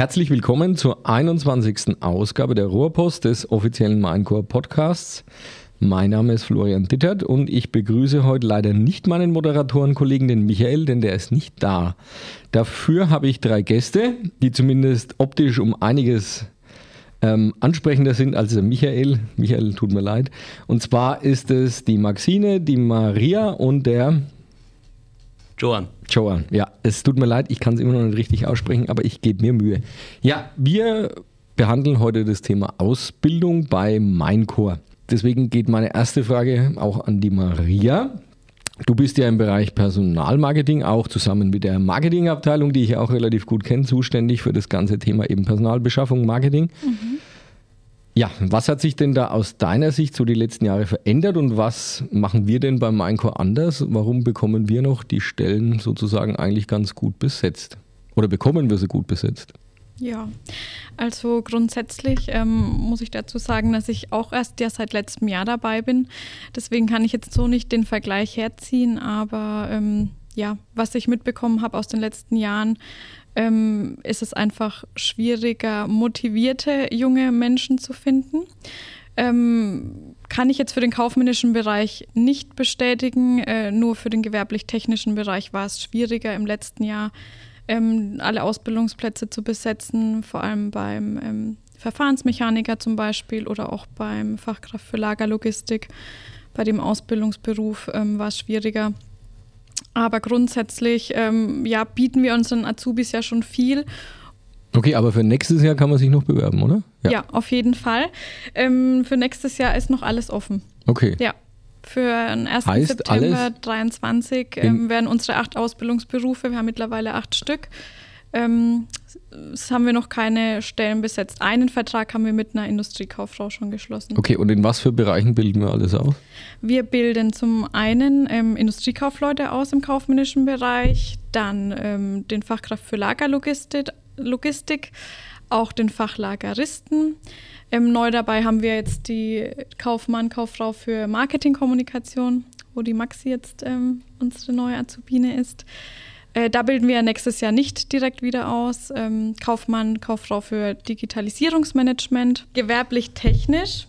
Herzlich willkommen zur 21. Ausgabe der Ruhrpost des offiziellen Minecore Podcasts. Mein Name ist Florian Dittert und ich begrüße heute leider nicht meinen Moderatorenkollegen, den Michael, denn der ist nicht da. Dafür habe ich drei Gäste, die zumindest optisch um einiges ähm, ansprechender sind als der Michael. Michael, tut mir leid. Und zwar ist es die Maxine, die Maria und der Joan. Joan, ja. Es tut mir leid, ich kann es immer noch nicht richtig aussprechen, aber ich gebe mir Mühe. Ja, wir behandeln heute das Thema Ausbildung bei Minecore. Deswegen geht meine erste Frage auch an die Maria. Du bist ja im Bereich Personalmarketing, auch zusammen mit der Marketingabteilung, die ich auch relativ gut kenne, zuständig für das ganze Thema eben Personalbeschaffung, Marketing. Mhm. Ja, was hat sich denn da aus deiner Sicht so die letzten Jahre verändert und was machen wir denn beim Minecore anders? Warum bekommen wir noch die Stellen sozusagen eigentlich ganz gut besetzt? Oder bekommen wir sie gut besetzt? Ja, also grundsätzlich ähm, muss ich dazu sagen, dass ich auch erst ja seit letztem Jahr dabei bin. Deswegen kann ich jetzt so nicht den Vergleich herziehen, aber ähm, ja, was ich mitbekommen habe aus den letzten Jahren, ähm, ist es einfach schwieriger, motivierte junge Menschen zu finden. Ähm, kann ich jetzt für den kaufmännischen Bereich nicht bestätigen. Äh, nur für den gewerblich-technischen Bereich war es schwieriger im letzten Jahr, ähm, alle Ausbildungsplätze zu besetzen, vor allem beim ähm, Verfahrensmechaniker zum Beispiel oder auch beim Fachkraft für Lagerlogistik. Bei dem Ausbildungsberuf ähm, war es schwieriger. Aber grundsätzlich ähm, ja, bieten wir unseren Azubis ja schon viel. Okay, aber für nächstes Jahr kann man sich noch bewerben, oder? Ja, ja auf jeden Fall. Ähm, für nächstes Jahr ist noch alles offen. Okay. Ja. Für den 1. Heißt September 2023 ähm, werden unsere acht Ausbildungsberufe, wir haben mittlerweile acht Stück, es haben wir noch keine Stellen besetzt. Einen Vertrag haben wir mit einer Industriekauffrau schon geschlossen. Okay, und in was für Bereichen bilden wir alles aus? Wir bilden zum einen ähm, Industriekaufleute aus im kaufmännischen Bereich, dann ähm, den Fachkraft für Lagerlogistik, Logistik, auch den Fachlageristen. Ähm, neu dabei haben wir jetzt die Kaufmann, Kauffrau für Marketingkommunikation, wo die Maxi jetzt ähm, unsere neue Azubine ist. Äh, da bilden wir nächstes Jahr nicht direkt wieder aus. Ähm, Kaufmann, Kauffrau für Digitalisierungsmanagement. Gewerblich technisch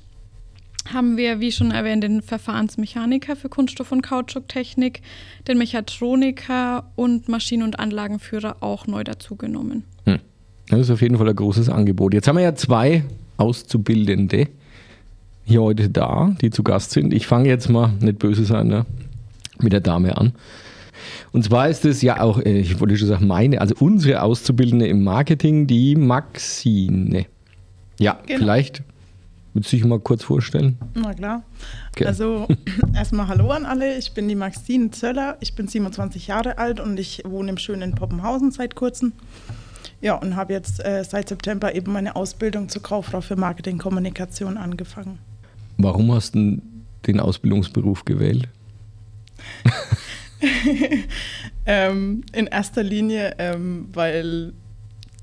haben wir, wie schon erwähnt, den Verfahrensmechaniker für Kunststoff- und Kautschuktechnik, den Mechatroniker und Maschinen- und Anlagenführer auch neu dazugenommen. Hm. Das ist auf jeden Fall ein großes Angebot. Jetzt haben wir ja zwei Auszubildende hier heute da, die zu Gast sind. Ich fange jetzt mal, nicht böse sein, ne, mit der Dame an. Und zwar ist es ja auch, äh, ich wollte schon sagen, meine, also unsere Auszubildende im Marketing, die Maxine. Ja, genau. vielleicht Willst du dich mal kurz vorstellen? Na klar. Okay. Also erstmal Hallo an alle. Ich bin die Maxine Zöller. Ich bin 27 Jahre alt und ich wohne im schönen Poppenhausen seit kurzem. Ja, und habe jetzt äh, seit September eben meine Ausbildung zur Kauffrau für Marketingkommunikation angefangen. Warum hast du den Ausbildungsberuf gewählt? ähm, in erster Linie, ähm, weil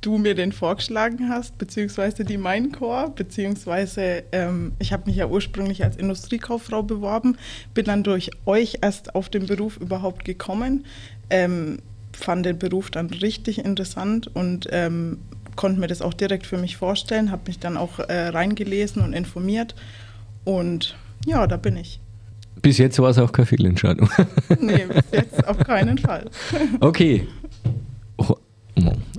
du mir den vorgeschlagen hast, beziehungsweise die Minecore, beziehungsweise ähm, ich habe mich ja ursprünglich als Industriekauffrau beworben, bin dann durch euch erst auf den Beruf überhaupt gekommen, ähm, fand den Beruf dann richtig interessant und ähm, konnte mir das auch direkt für mich vorstellen, habe mich dann auch äh, reingelesen und informiert und ja, da bin ich. Bis jetzt war es auch keine Fehlentscheidung. nee, bis jetzt auf keinen Fall. okay. Oh,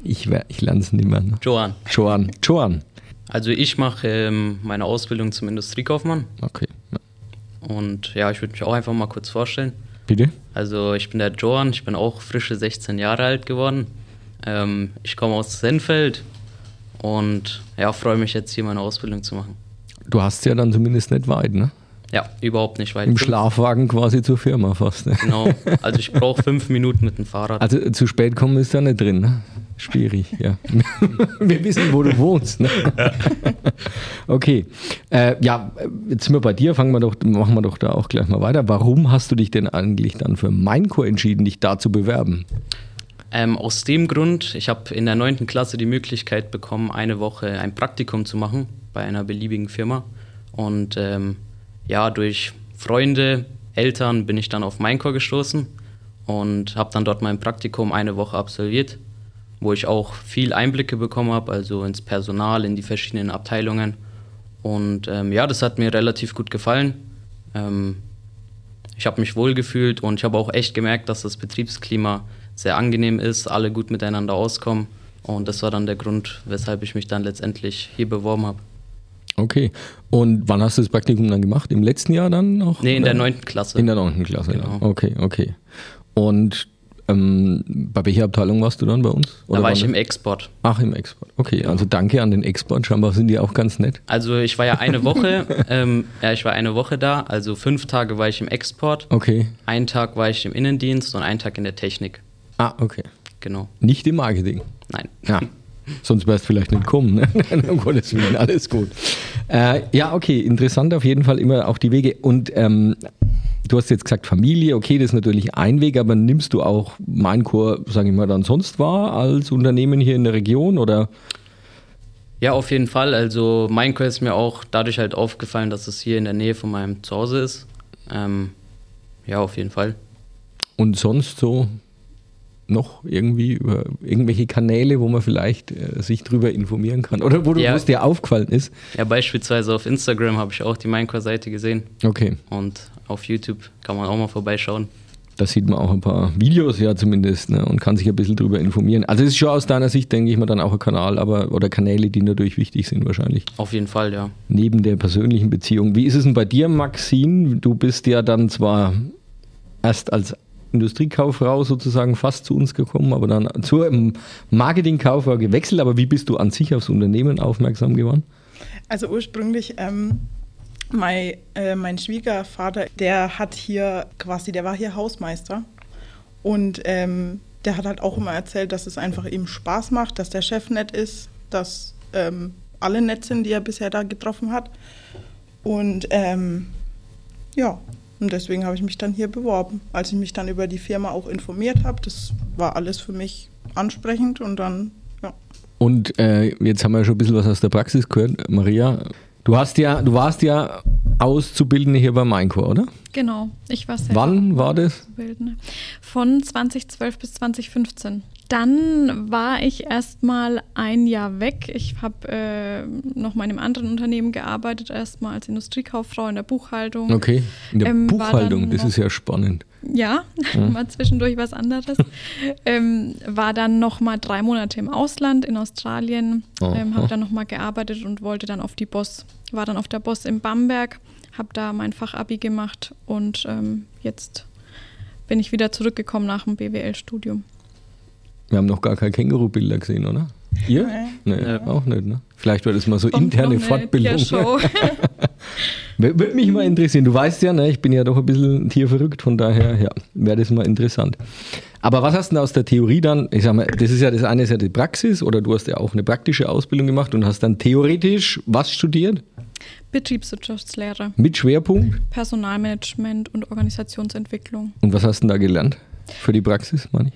ich, ich lerne es nicht mehr. Joan. Joan. Joan. Also ich mache ähm, meine Ausbildung zum Industriekaufmann. Okay. Ja. Und ja, ich würde mich auch einfach mal kurz vorstellen. Bitte? Also ich bin der Joan, ich bin auch frische 16 Jahre alt geworden. Ähm, ich komme aus Senfeld und ja, freue mich jetzt hier meine Ausbildung zu machen. Du hast ja dann zumindest nicht weit, ne? Ja, überhaupt nicht weit. Im Schlafwagen quasi zur Firma fast. Ne? Genau, also ich brauche fünf Minuten mit dem Fahrrad. Also zu spät kommen ist da nicht drin, ne? Schwierig, ja. wir wissen, wo du wohnst. Ne? okay. Äh, ja, jetzt sind wir bei dir, fangen wir doch, machen wir doch da auch gleich mal weiter. Warum hast du dich denn eigentlich dann für Minecore entschieden, dich da zu bewerben? Ähm, aus dem Grund, ich habe in der neunten Klasse die Möglichkeit bekommen, eine Woche ein Praktikum zu machen bei einer beliebigen Firma. Und ähm, ja, durch Freunde, Eltern bin ich dann auf Minecore gestoßen und habe dann dort mein Praktikum eine Woche absolviert. wo ich auch viel Einblicke bekommen habe, also ins Personal, in die verschiedenen Abteilungen. Und ähm, ja, das hat mir relativ gut gefallen. Ähm, ich habe mich wohl gefühlt und ich habe auch echt gemerkt, dass das Betriebsklima sehr angenehm ist, alle gut miteinander auskommen. Und das war dann der Grund, weshalb ich mich dann letztendlich hier beworben habe. Okay. Und wann hast du das Praktikum dann gemacht? Im letzten Jahr dann noch? Nee, in der neunten Klasse. In der neunten Klasse, Genau. ja. Okay, okay. Und ähm, bei welcher Abteilung warst du dann bei uns? da war ich im Export. Ach, im Export. Okay, also danke an den Export. Scheinbar sind die auch ganz nett. Also ich war ja eine Woche, ähm, ja, ich war eine Woche da, also fünf Tage war ich im Export, Okay. einen Tag war ich im Innendienst und einen Tag in der Technik. Ah, okay. Genau. Nicht im Marketing. Nein. Ja. Sonst wärst du vielleicht nicht kommen. Ne? um Gottes Willen, alles gut. Äh, ja, okay, interessant auf jeden Fall immer auch die Wege. Und ähm, du hast jetzt gesagt Familie, okay, das ist natürlich ein Weg, aber nimmst du auch Maincore, sage ich mal, dann sonst wahr als Unternehmen hier in der Region oder? Ja, auf jeden Fall. Also Minecraft ist mir auch dadurch halt aufgefallen, dass es hier in der Nähe von meinem Zuhause ist. Ähm, ja, auf jeden Fall. Und sonst so noch irgendwie über irgendwelche Kanäle, wo man vielleicht äh, sich drüber informieren kann oder wo, du, Ja. es dir aufgefallen ist? Ja, beispielsweise auf Instagram habe ich auch die Minecraft-Seite gesehen Okay, und auf YouTube kann man auch mal vorbeischauen. da sieht man auch ein paar Videos ja zumindest ne, und kann sich ein bisschen drüber informieren. Also es ist schon aus deiner Sicht, denke ich mal, dann auch ein Kanal, aber oder Kanäle, die natürlich wichtig sind wahrscheinlich. Auf jeden Fall, ja. Neben der persönlichen Beziehung. Wie ist es denn bei dir, Maxine? Du bist ja dann zwar erst als Industriekauffrau sozusagen fast zu uns gekommen, aber dann zur Marketingkauffrau gewechselt. Aber wie bist du an sich aufs Unternehmen aufmerksam geworden? Also ursprünglich, ähm, mein, äh, mein Schwiegervater, der hat hier quasi, der war hier Hausmeister. Und ähm, der hat halt auch immer erzählt, dass es einfach ihm Spaß macht, dass der Chef nett ist, dass ähm, alle nett sind, die er bisher da getroffen hat. Und ähm, ja, und deswegen habe ich mich dann hier beworben. Als ich mich dann über die Firma auch informiert habe, das war alles für mich ansprechend und dann, ja. Und äh, jetzt haben wir schon ein bisschen was aus der Praxis gehört. Maria, du hast ja, du warst ja Auszubildende hier bei Maincore, oder? Genau, ich war selber Wann war das? Auszubildende. Von 2012 bis 2015. Dann war ich erstmal ein Jahr weg. Ich habe äh, noch mal in einem anderen Unternehmen gearbeitet, erstmal als Industriekauffrau in der Buchhaltung. Okay, in der Ähm, Buchhaltung, das noch- ist ja spannend. Ja, mal zwischendurch was anderes. ähm, war dann noch mal drei Monate im Ausland in Australien, ähm, habe dann noch mal gearbeitet und wollte dann auf die Boss. War dann auf der Boss in Bamberg, habe da mein Fachabi gemacht und ähm, jetzt bin ich wieder zurückgekommen nach dem BWL-Studium. Wir haben noch gar keine Känguru-Bilder gesehen, oder? Ihr? Nee. Nee, auch nicht, ne? Vielleicht war das mal so Kommt interne Fortbildung. Würde mich mal interessieren. Du weißt ja, ne, ich bin ja doch ein bisschen tierverrückt, von daher ja, wäre das mal interessant. Aber was hast du denn aus der Theorie dann, ich sag mal, das ist ja das eine ist ja die Praxis oder du hast ja auch eine praktische Ausbildung gemacht und hast dann theoretisch was studiert? Betriebswirtschaftslehre, Mit Schwerpunkt? Personalmanagement und Organisationsentwicklung. Und was hast du denn da gelernt? Für die Praxis, meine ich?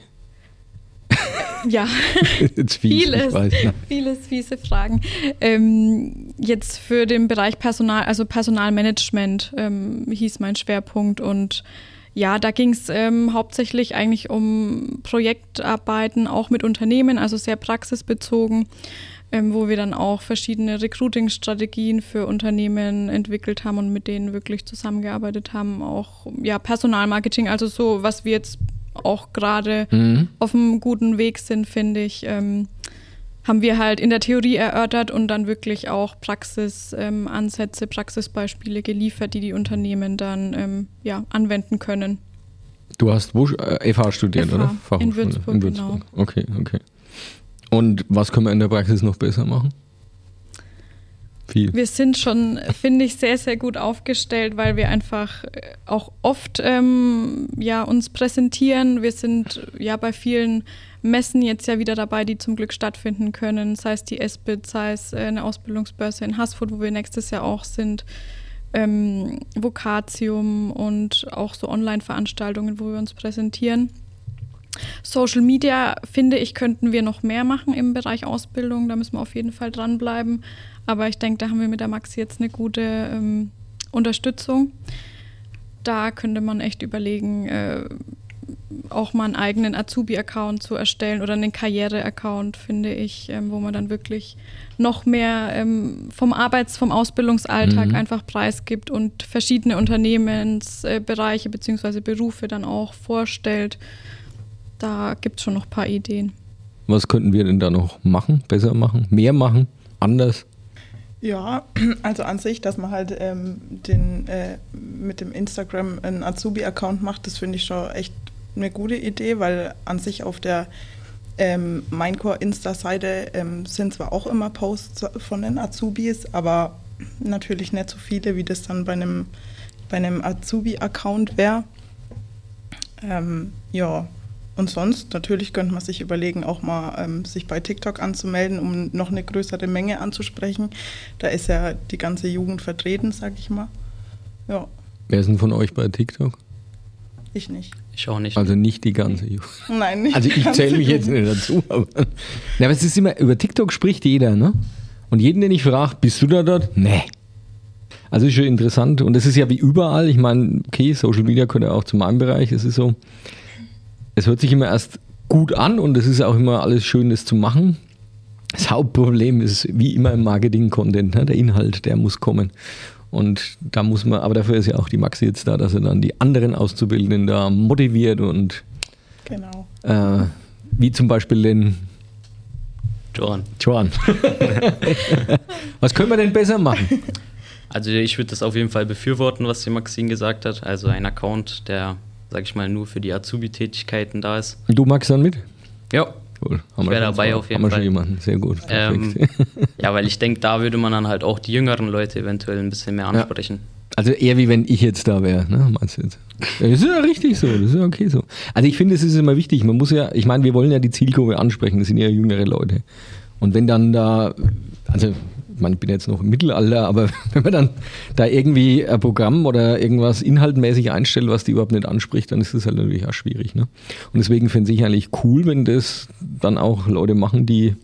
Ja, fies, Vieles, weiß. Vieles fiese Fragen. Ähm, jetzt für den Bereich Personal, also Personalmanagement ähm, hieß mein Schwerpunkt und ja, da ging es ähm, hauptsächlich eigentlich um Projektarbeiten, auch mit Unternehmen, also sehr praxisbezogen, ähm, wo wir dann auch verschiedene Recruiting-Strategien für Unternehmen entwickelt haben und mit denen wirklich zusammengearbeitet haben. Auch ja, Personalmarketing, also so, was wir jetzt auch gerade Mhm. auf einem guten Weg sind, finde ich, ähm, haben wir halt in der Theorie erörtert und dann wirklich auch Praxisansätze, ähm, Praxisbeispiele geliefert, die die Unternehmen dann ähm, ja, anwenden können. Du hast wo, äh, FH studiert, FH, oder? in Fachhochschule, Würzburg, genau. Okay, okay. Und was können wir in der Praxis noch besser machen? Viel. Wir sind schon, finde ich, sehr, sehr gut aufgestellt, weil wir einfach äh, auch oft ähm, ja, uns präsentieren. Wir sind ja bei vielen Messen jetzt ja wieder dabei, die zum Glück stattfinden können, sei es die SBIT, sei es äh, eine Ausbildungsbörse in Haßfurt, wo wir nächstes Jahr auch sind, ähm, Vokatium und auch so Online-Veranstaltungen, wo wir uns präsentieren. Social Media, finde ich, könnten wir noch mehr machen im Bereich Ausbildung. Da müssen wir auf jeden Fall dranbleiben. Aber ich denke, da haben wir mit der Maxi jetzt eine gute ähm, Unterstützung. Da könnte man echt überlegen, äh, auch mal einen eigenen Azubi-Account zu erstellen oder einen Karriere-Account, finde ich, ähm, wo man dann wirklich noch mehr ähm, vom Arbeits-, vom Ausbildungsalltag Mhm. einfach preisgibt und verschiedene Unternehmensbereiche bzw. Berufe dann auch vorstellt. Da gibt es schon noch ein paar Ideen. Was könnten wir denn da noch machen? Besser machen? Mehr machen? Anders? Ja, also an sich, dass man halt ähm, den, äh, mit dem Instagram einen Azubi-Account macht, das finde ich schon echt eine gute Idee, weil an sich auf der ähm, Minecore Insta-Seite ähm, sind zwar auch immer Posts von den Azubis, aber natürlich nicht so viele, wie das dann bei einem, bei einem Azubi-Account wäre. Ähm, ja, und sonst natürlich könnte man sich überlegen, auch mal ähm, sich bei TikTok anzumelden, um noch eine größere Menge anzusprechen. Da ist ja die ganze Jugend vertreten, sag ich mal. Ja, Wer ist denn von euch bei TikTok? ich nicht. Ich auch nicht. Also nicht die ganze Jugend. Nein, nicht Also ich zähle mich jetzt nicht dazu. Aber, ja, aber es ist immer, über TikTok spricht jeder, ne? Und jeden, den ich frage, bist du da dort? Nee. Also ist schon interessant. Und das ist ja wie überall. Ich meine, okay, Social Media gehört ja auch zu meinem Bereich. Es ist so, es hört sich immer erst gut an und es ist auch immer alles schön, das zu machen. Das Hauptproblem ist wie immer im Marketing-Content, ne? der Inhalt, der muss kommen. Und da muss man, aber dafür ist ja auch die Maxi jetzt da, dass er dann die anderen Auszubildenden da motiviert und Genau. äh, wie zum Beispiel den Joran. Joan. Was können wir denn besser machen? Also ich würde das auf jeden Fall befürworten, was die Maxine gesagt hat. Also ein Account, der, sag ich mal, nur für die Azubi-Tätigkeiten da ist. Du magst dann mit? Ja. Cool. Haben Ich wir wär schon dabei zwei. auf jeden haben wir Fall. schon jemanden. Sehr gut. Ähm, ja, weil ich denke, da würde man dann halt auch die jüngeren Leute eventuell ein bisschen mehr ansprechen. Also eher wie wenn ich jetzt da wäre, ne? Meinst du jetzt? Ja, Das ist ja richtig so, das ist ja okay so. Also ich finde, es ist immer wichtig. Man muss ja, ich meine, wir wollen ja die Zielgruppe ansprechen, das sind ja jüngere Leute. Und wenn dann da, also ich meine, ich bin jetzt noch im Mittelalter, aber wenn man dann da irgendwie ein Programm oder irgendwas inhaltmäßig einstellt, was die überhaupt nicht anspricht, dann ist das halt natürlich auch schwierig. Ne? Und deswegen finde ich eigentlich cool, wenn das dann auch Leute machen, die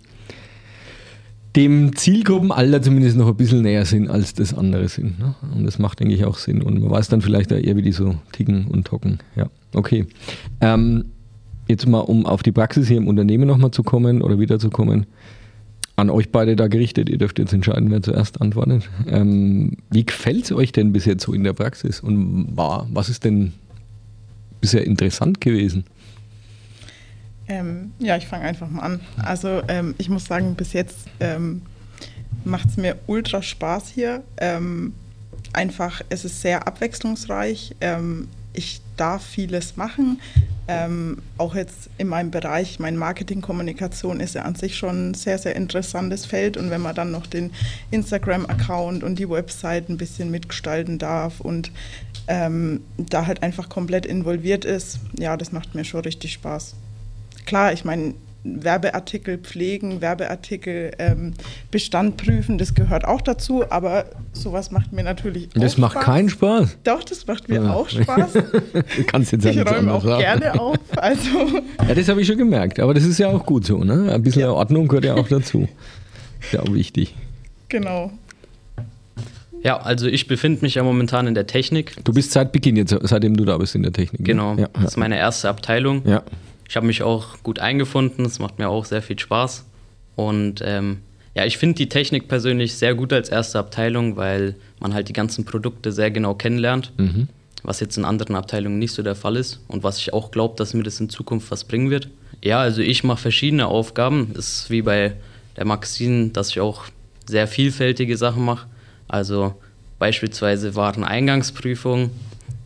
dem Zielgruppenalter zumindest noch ein bisschen näher sind, als das andere sind. Ne? Und das macht, denke ich, auch Sinn. Und man weiß dann vielleicht auch eher, wie die so ticken und tocken. Ja, okay. Ähm, jetzt mal, um auf die Praxis hier im Unternehmen nochmal zu kommen oder wiederzukommen. An euch beide da gerichtet, ihr dürft jetzt entscheiden, wer zuerst antwortet. Ähm, wie gefällt es euch denn bis jetzt so in der Praxis? Und war, was ist denn bisher interessant gewesen? Ähm, ja, ich fange einfach mal an. Also ähm, ich muss sagen, bis jetzt ähm, macht es mir ultra Spaß hier. Ähm, einfach, es ist sehr abwechslungsreich. Ähm, ich darf vieles machen. Ähm, auch jetzt in meinem Bereich, mein Marketing-Kommunikation ist ja an sich schon ein sehr, sehr interessantes Feld. Und wenn man dann noch den Instagram-Account und die Website ein bisschen mitgestalten darf und ähm, da halt einfach komplett involviert ist, ja, das macht mir schon richtig Spaß klar, ich meine, Werbeartikel pflegen, Werbeartikel ähm, Bestand prüfen, das gehört auch dazu, aber sowas macht mir natürlich Das auch macht Spaß. keinen Spaß. Doch, das macht mir Ja. auch Spaß. Du kannst jetzt ja Ich räume auch sagen. gerne auf. Also, Ja, das habe ich schon gemerkt. Aber das ist ja auch gut so. Ne? Ein bisschen Ordnung gehört ja auch dazu. Ist ja auch wichtig. genau. Ja, also ich befinde mich ja momentan in der Technik. Du bist seit Beginn jetzt, seitdem du da bist in der Technik. ne? Genau, Ja, das ist meine erste Abteilung. ja. Ich habe mich auch gut eingefunden, es macht mir auch sehr viel Spaß. Und ähm, ja, ich finde die Technik persönlich sehr gut als erste Abteilung, weil man halt die ganzen Produkte sehr genau kennenlernt, Mhm. was jetzt in anderen Abteilungen nicht so der Fall ist und was ich auch glaube, dass mir das in Zukunft was bringen wird. Ja, also ich mache verschiedene Aufgaben. Es ist wie bei der Maxine, dass ich auch sehr vielfältige Sachen mache. Also beispielsweise Wareneingangsprüfung.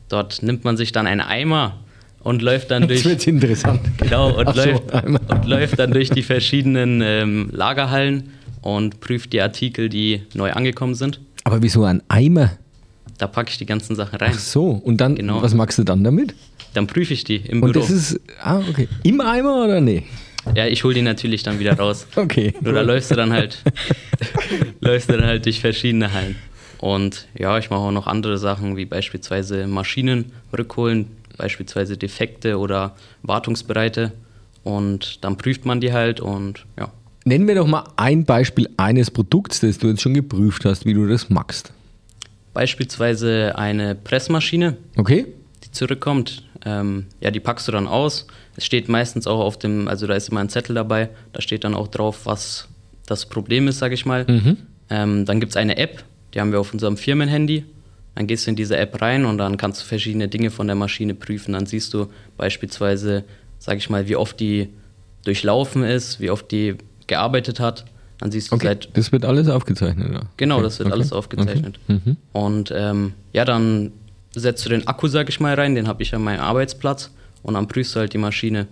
Dort nimmt man sich dann einen Eimer und läuft dann durch. wird interessant. Genau, und, so, läuft, einmal. und läuft dann durch die verschiedenen ähm, Lagerhallen und prüft die Artikel, die neu angekommen sind. Aber wieso ein Eimer? Da packe ich die ganzen Sachen rein. Ach so. Und dann, Genau. was machst du dann damit? Dann prüfe ich die im Und Büro. das ist, ah, okay. Im Eimer oder nee? ja, ich hole die natürlich dann wieder raus. Okay. Nur da läufst du dann halt, läufst du dann halt durch verschiedene Hallen. Und ja, ich mache auch noch andere Sachen, wie beispielsweise Maschinen rückholen, beispielsweise Defekte oder Wartungsbereite. Und dann prüft man die halt und ja. Nennen wir doch mal ein Beispiel eines Produkts, das du jetzt schon geprüft hast, wie du das magst. Beispielsweise eine Pressmaschine, Okay? die zurückkommt. Ähm, ja, die packst du dann aus. Es steht meistens auch auf dem, also da ist immer ein Zettel dabei, da steht dann auch drauf, was das Problem ist, sage ich mal. Mhm. Ähm, dann gibt es eine App, die haben wir auf unserem Firmenhandy. Dann gehst du in diese App rein und dann kannst du verschiedene Dinge von der Maschine prüfen. Dann siehst du beispielsweise, sage ich mal, wie oft die durchlaufen ist, wie oft die gearbeitet hat. Dann siehst du Okay, seit das wird alles aufgezeichnet, ja. Genau, okay. das wird okay. alles aufgezeichnet. Mhm. Und ähm, ja, dann setzt du den Akku, sag ich mal, rein, den habe ich an meinem Arbeitsplatz und dann prüfst du halt die Maschine.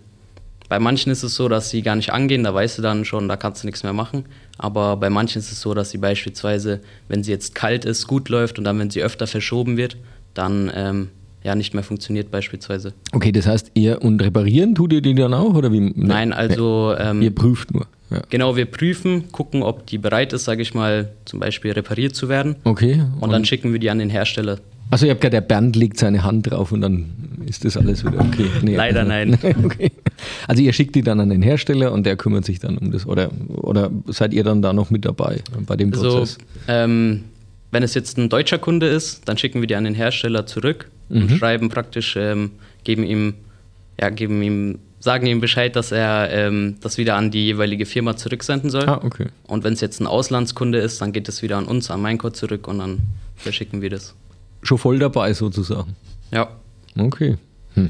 Bei manchen ist es so, dass sie gar nicht angehen, da weißt du dann schon, da kannst du nichts mehr machen. Aber bei manchen ist es so, dass sie beispielsweise, wenn sie jetzt kalt ist, gut läuft und dann, wenn sie öfter verschoben wird, dann ähm, ja nicht mehr funktioniert beispielsweise. Okay, das heißt, ihr und reparieren tut ihr die dann auch oder wie? Nein, also ähm, Ihr prüft nur. Ja. genau, wir prüfen, gucken, ob die bereit ist, sage ich mal, zum Beispiel repariert zu werden. Okay. Und dann schicken wir die an den Hersteller. Also ihr habt gerade, der Bernd legt seine Hand drauf und dann ist das alles wieder okay. Nee, Leider also, nein. okay. Also ihr schickt die dann an den Hersteller und der kümmert sich dann um das. Oder, oder seid ihr dann da noch mit dabei bei dem Also, Prozess? ähm, wenn es jetzt ein deutscher Kunde ist, dann schicken wir die an den Hersteller zurück und Mhm. schreiben praktisch, ähm, geben ihm, ja, geben ihm, sagen ihm Bescheid, dass er ähm, das wieder an die jeweilige Firma zurücksenden soll. ah, okay. Und wenn es jetzt ein Auslandskunde ist, dann geht es wieder an uns, an Maincode zurück und dann verschicken wir das. Schon voll dabei sozusagen. Ja. Okay. Hm.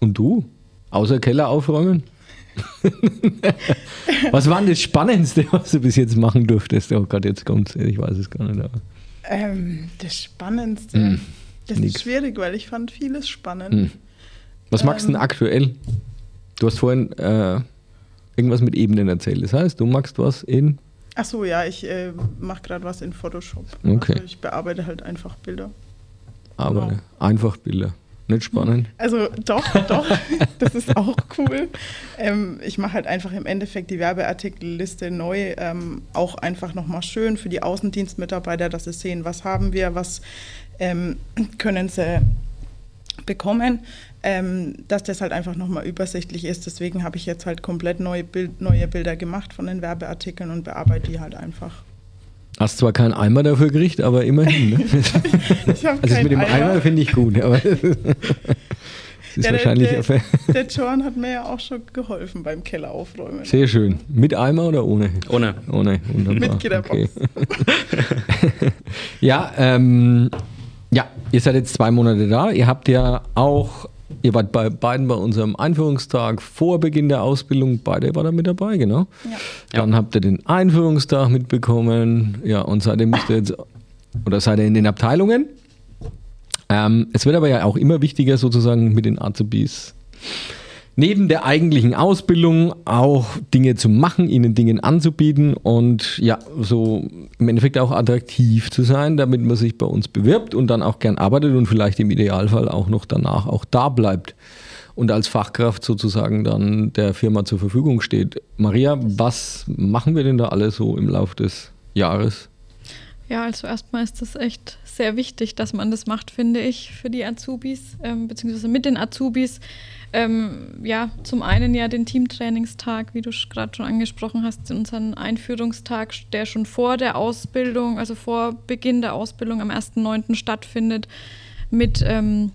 Und du? Außer Keller aufräumen? was war denn das Spannendste, was du bis jetzt machen durftest? Oh Gott, jetzt kommt's. Ich weiß es gar nicht. Aber. Ähm, das Spannendste. Hm, Das nix. ist schwierig, weil ich fand vieles spannend. Hm. Was magst du denn Ähm. aktuell? Du hast vorhin äh, irgendwas mit Ebenen erzählt. Das heißt, du magst was in. Ach so, ja, ich äh, mache gerade was in Photoshop. Okay. Also ich bearbeite halt einfach Bilder. Aber Genau. einfach Bilder. Nicht spannend. Also doch, doch, das ist auch cool. Ähm, ich mache halt einfach im Endeffekt die Werbeartikelliste neu, ähm, auch einfach nochmal schön für die Außendienstmitarbeiter, dass sie sehen, was haben wir, was ähm, können sie bekommen, ähm, dass das halt einfach nochmal übersichtlich ist. Deswegen habe ich jetzt halt komplett neue, Bild, neue Bilder gemacht von den Werbeartikeln und bearbeite die halt einfach. Hast zwar keinen Eimer dafür gekriegt, aber immerhin. Ne? Ich Also das mit dem Eimer, finde ich gut. Aber das ist Ja, der- wahrscheinlich der- Der John hat mir ja auch schon geholfen beim Keller aufräumen. sehr schön. Mit Eimer oder ohne? Ohne. Ohne, wunderbar. Mit Gitterbox. ja, ähm, ja, ihr seid jetzt zwei Monate da. Ihr habt ja auch, ihr wart bei beiden bei unserem Einführungstag vor Beginn der Ausbildung. Beide war da mit dabei, genau. Ja. Dann habt ihr den Einführungstag mitbekommen. Ja, und seitdem müsst ihr jetzt, oder seid ihr in den Abteilungen. Ähm, es wird aber ja auch immer wichtiger, sozusagen mit den Azubis neben der eigentlichen Ausbildung auch Dinge zu machen, ihnen Dinge anzubieten und ja, so im Endeffekt auch attraktiv zu sein, damit man sich bei uns bewirbt und dann auch gern arbeitet und vielleicht im Idealfall auch noch danach auch da bleibt und als Fachkraft sozusagen dann der Firma zur Verfügung steht. Maria, was machen wir denn da alle so im Laufe des Jahres? Ja, also erstmal ist das echt sehr wichtig, dass man das macht, finde ich, für die Azubis, ähm, beziehungsweise mit den Azubis. Ähm, ja, zum einen ja den Teamtrainingstag, wie du gerade schon angesprochen hast, unseren Einführungstag, der schon vor der Ausbildung, also vor Beginn der Ausbildung am 1.9. stattfindet, mit ähm,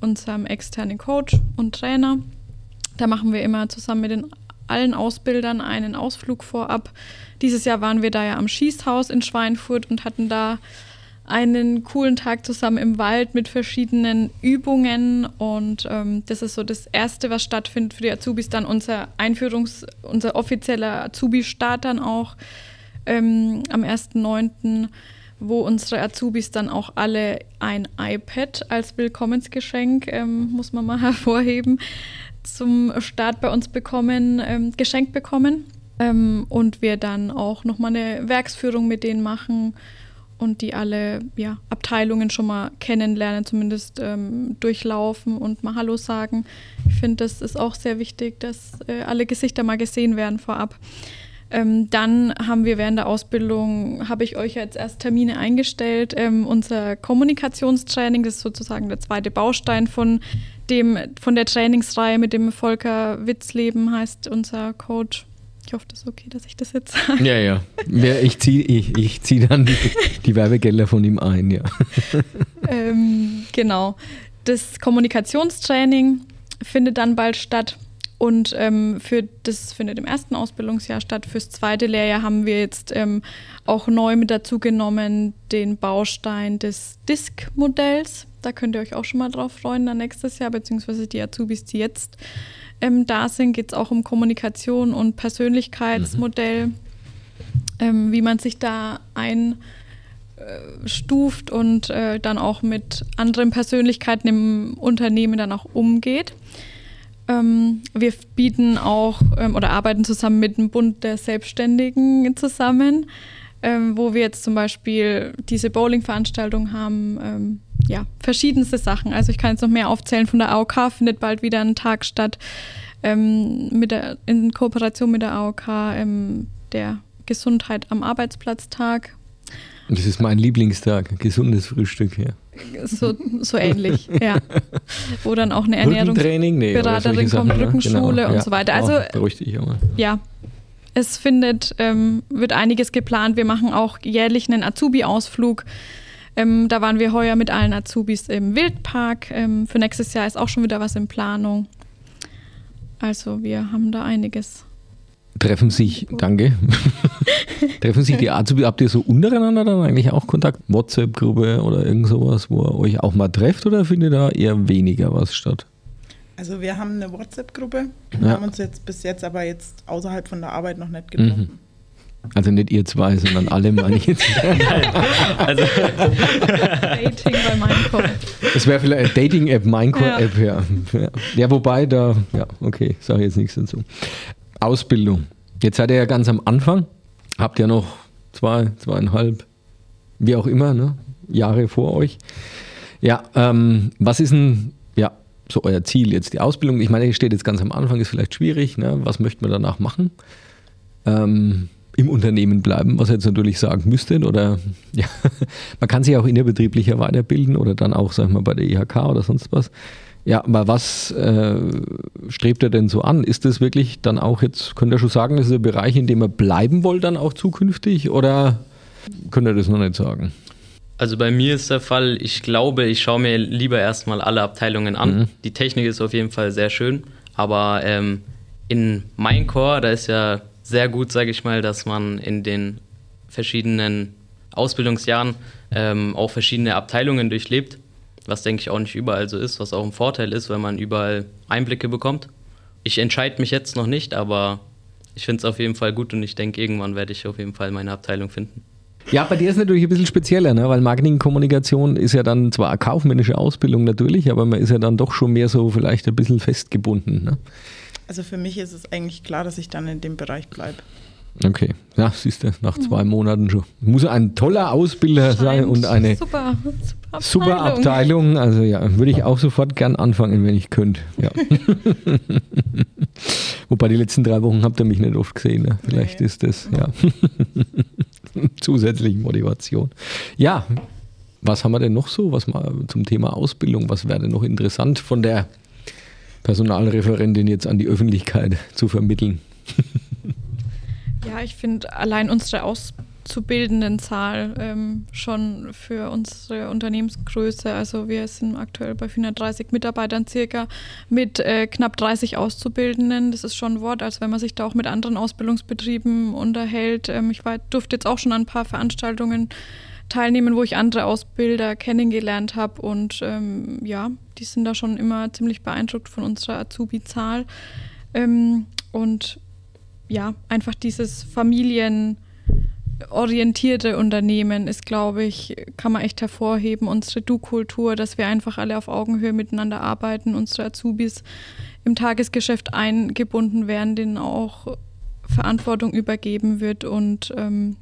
unserem externen Coach und Trainer. Da machen wir immer zusammen mit den allen Ausbildern einen Ausflug vorab. Dieses Jahr waren wir da ja am Schießhaus in Schweinfurt und hatten da einen coolen Tag zusammen im Wald mit verschiedenen Übungen und ähm, das ist so das Erste, was stattfindet für die Azubis, dann unser Einführungs-, unser offizieller Azubi-Start dann auch ähm, am 1.9., wo unsere Azubis dann auch alle ein iPad als Willkommensgeschenk, ähm, muss man mal hervorheben, zum Start bei uns bekommen, ähm, geschenkt bekommen. Ähm, und wir dann auch nochmal eine Werksführung mit denen machen und die alle ja, Abteilungen schon mal kennenlernen, zumindest ähm, durchlaufen und mal Hallo sagen. Ich finde, das ist auch sehr wichtig, dass äh, alle Gesichter mal gesehen werden vorab. Ähm, dann haben wir während der Ausbildung, habe ich euch jetzt erst Termine eingestellt, ähm, unser Kommunikationstraining, das ist sozusagen der zweite Baustein von, dem, von der Trainingsreihe mit dem Volker Witzleben, heißt unser Coach. Ich hoffe, das ist okay, dass ich das jetzt sage. Ja, ja. Ich ziehe ich, ich zieh dann die, die Werbegelder von ihm ein, ja. ähm, genau. das Kommunikationstraining findet dann bald statt. Und ähm, für das findet im ersten Ausbildungsjahr statt. Fürs zweite Lehrjahr haben wir jetzt ähm, auch neu mit dazu genommen den Baustein des Disk-Modells. Da könnt ihr euch auch schon mal drauf freuen, dann nächstes Jahr, beziehungsweise die Azubis, die jetzt ähm, da sind, geht es auch um Kommunikation und Persönlichkeitsmodell, mhm. Ähm, wie man sich da einstuft und äh, dann auch mit anderen Persönlichkeiten im Unternehmen dann auch umgeht. Ähm, wir bieten auch ähm, oder arbeiten zusammen mit dem Bund der Selbstständigen zusammen, ähm, wo wir jetzt zum Beispiel diese Bowling-Veranstaltung haben. Ähm, ja, verschiedenste Sachen. Also ich kann jetzt noch mehr aufzählen. Von der AOK findet bald wieder ein Tag statt ähm, mit der, in Kooperation mit der AOK, ähm, der Gesundheit am Arbeitsplatz-Tag. Das ist mein Lieblingstag, gesundes Frühstück, ja. So, so ähnlich, ja. Wo dann auch eine Ernährungsberaterin nee, kommt, ne? Rückenschule genau, und ja. so weiter. Also, oh, ja, es findet, ähm, wird einiges geplant. Wir machen auch jährlich einen Azubi-Ausflug. Ähm, da waren wir heuer mit allen Azubis im Wildpark. Ähm, für nächstes Jahr ist auch schon wieder was in Planung. Also wir haben da einiges Treffen sich, danke, treffen sich die Azubi, habt ihr so untereinander dann eigentlich auch Kontakt? WhatsApp-Gruppe oder irgend sowas, wo ihr euch auch mal trefft oder findet da eher weniger was statt? Also wir haben eine WhatsApp-Gruppe, ja. haben uns jetzt bis jetzt aber jetzt außerhalb von der Arbeit noch nicht getroffen. Mhm. Also nicht ihr zwei, sondern alle meine ich jetzt. Also Dating bei Minecore. Das wäre vielleicht eine Dating-App, Minecore-App, ja. ja. ja. wobei da, ja, okay, sage jetzt nichts dazu. Ausbildung. Jetzt seid ihr ja ganz am Anfang, habt ja noch zwei, zweieinhalb, wie auch immer, ne, Jahre vor euch. Ja, ähm, was ist denn, ja, so euer Ziel jetzt? Die Ausbildung, ich meine, ihr steht jetzt ganz am Anfang, ist vielleicht schwierig, ne? was möchte man danach machen? Ähm, Im Unternehmen bleiben, was ihr jetzt natürlich sagen müsstet, oder ja, man kann sich auch innerbetrieblicher weiterbilden oder dann auch, sag ich mal, bei der IHK oder sonst was. Ja, aber was äh, strebt er denn so an? Ist das wirklich dann auch jetzt, könnt ihr schon sagen, das ist ein Bereich, in dem er bleiben wollt, dann auch zukünftig? Oder könnt ihr das noch nicht sagen? Also bei mir ist der Fall, ich glaube, ich schaue mir lieber erstmal alle Abteilungen an. Mhm. Die Technik ist auf jeden Fall sehr schön, aber ähm, in Minecore, da ist ja sehr gut, sage ich mal, dass man in den verschiedenen Ausbildungsjahren ähm, auch verschiedene Abteilungen durchlebt was denke ich auch nicht überall so ist, was auch ein Vorteil ist, weil man überall Einblicke bekommt. Ich entscheide mich jetzt noch nicht, aber ich finde es auf jeden Fall gut und ich denke, irgendwann werde ich auf jeden Fall meine Abteilung finden. Ja, bei dir ist es natürlich ein bisschen spezieller, ne? weil Marketingkommunikation ist ja dann zwar eine kaufmännische Ausbildung natürlich, aber man ist ja dann doch schon mehr so vielleicht ein bisschen festgebunden. Ne? Also für mich ist es eigentlich klar, dass ich dann in dem Bereich bleibe. Okay, ja, siehst du, nach zwei Monaten schon. Muss ein toller Ausbilder Scheint sein und eine super, super, Abteilung. super Abteilung. Also ja, würde ich auch sofort gern anfangen, wenn ich könnte. Ja. Wobei die letzten drei Wochen habt ihr mich nicht oft gesehen. Ne? Vielleicht nee. ist das ja zusätzliche Motivation. Ja, was haben wir denn noch so? Was mal zum Thema Ausbildung? Was wäre denn noch interessant von der Personalreferentin jetzt an die Öffentlichkeit zu vermitteln? Ja, ich finde allein unsere Auszubildendenzahl ähm, schon für unsere Unternehmensgröße, also wir sind aktuell bei 430 Mitarbeitern circa mit äh, knapp 30 Auszubildenden. Das ist schon ein Wort, als wenn man sich da auch mit anderen Ausbildungsbetrieben unterhält. Ähm, ich war, durfte jetzt auch schon an ein paar Veranstaltungen teilnehmen, wo ich andere Ausbilder kennengelernt habe und ähm, ja, die sind da schon immer ziemlich beeindruckt von unserer Azubi-Zahl. Ähm, und ja, einfach dieses familienorientierte Unternehmen ist, glaube ich, kann man echt hervorheben. Unsere Du-Kultur, dass wir einfach alle auf Augenhöhe miteinander arbeiten, unsere Azubis im Tagesgeschäft eingebunden werden, denen auch Verantwortung übergeben wird und ähm,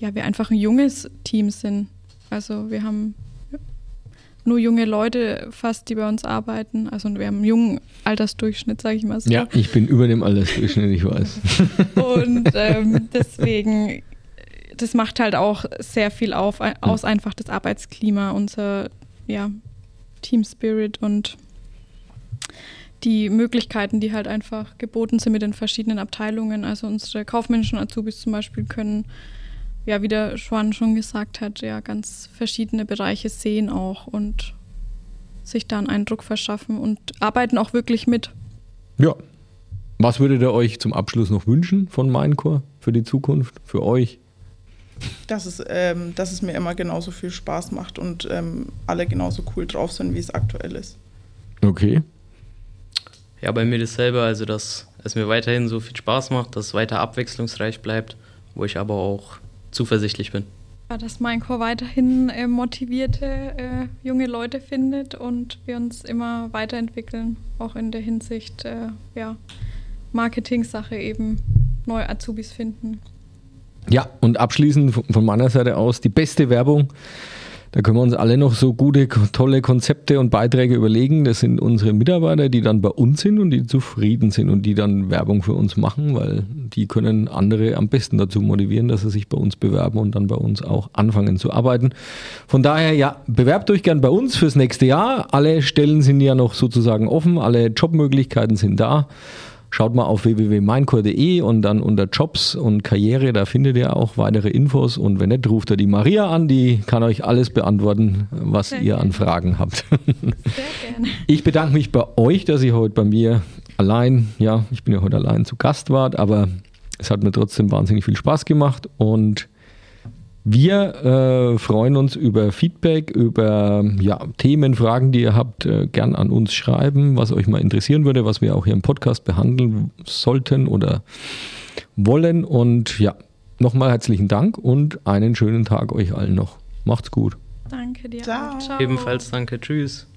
ja, wir einfach ein junges Team sind. Also wir haben nur junge Leute fast, die bei uns arbeiten. Also wir haben einen jungen Altersdurchschnitt, sage ich mal so. Ja, ich bin über dem Altersdurchschnitt, ich weiß. Und ähm, deswegen, das macht halt auch sehr viel auf, aus einfach das Arbeitsklima, unser ja, Team Spirit und die Möglichkeiten, die halt einfach geboten sind mit den verschiedenen Abteilungen. Also unsere kaufmännischen Azubis zum Beispiel können ja, wie der Schwan schon gesagt hat, ja, ganz verschiedene Bereiche sehen auch und sich da einen Eindruck verschaffen und arbeiten auch wirklich mit. Ja. Was würdet ihr euch zum Abschluss noch wünschen von Minecore für die Zukunft, für euch? Dass es, ähm, dass es mir immer genauso viel Spaß macht und ähm, alle genauso cool drauf sind, wie es aktuell ist. Okay. Ja, bei mir dasselbe, also dass es mir weiterhin so viel Spaß macht, dass es weiter abwechslungsreich bleibt, wo ich aber auch zuversichtlich bin. Ja, dass Minecore weiterhin äh, motivierte äh, junge Leute findet und wir uns immer weiterentwickeln, auch in der Hinsicht, äh, ja, Marketing-Sache eben neue Azubis finden. Ja, und abschließend von meiner Seite aus die beste Werbung da können wir uns alle noch so gute, tolle Konzepte und Beiträge überlegen. Das sind unsere Mitarbeiter, die dann bei uns sind und die zufrieden sind und die dann Werbung für uns machen, weil die können andere am besten dazu motivieren, dass sie sich bei uns bewerben und dann bei uns auch anfangen zu arbeiten. Von daher, ja, bewerbt euch gern bei uns fürs nächste Jahr. Alle Stellen sind ja noch sozusagen offen, alle Jobmöglichkeiten sind da. Schaut mal auf www.meincore.de und dann unter Jobs und Karriere, da findet ihr auch weitere Infos. Und wenn nicht, ruft ihr die Maria an, die kann euch alles beantworten, was Sehr ihr gerne. an Fragen habt. Sehr gerne. Ich bedanke mich bei euch, dass ihr heute bei mir allein, ja, ich bin ja heute allein zu Gast wart, aber es hat mir trotzdem wahnsinnig viel Spaß gemacht und wir äh, freuen uns über Feedback, über ja, Themen, Fragen, die ihr habt, äh, gern an uns schreiben, was euch mal interessieren würde, was wir auch hier im Podcast behandeln sollten oder wollen. Und ja, nochmal herzlichen Dank und einen schönen Tag euch allen noch. Macht's gut. Danke dir. Ciao. Ciao. Ebenfalls danke. Tschüss.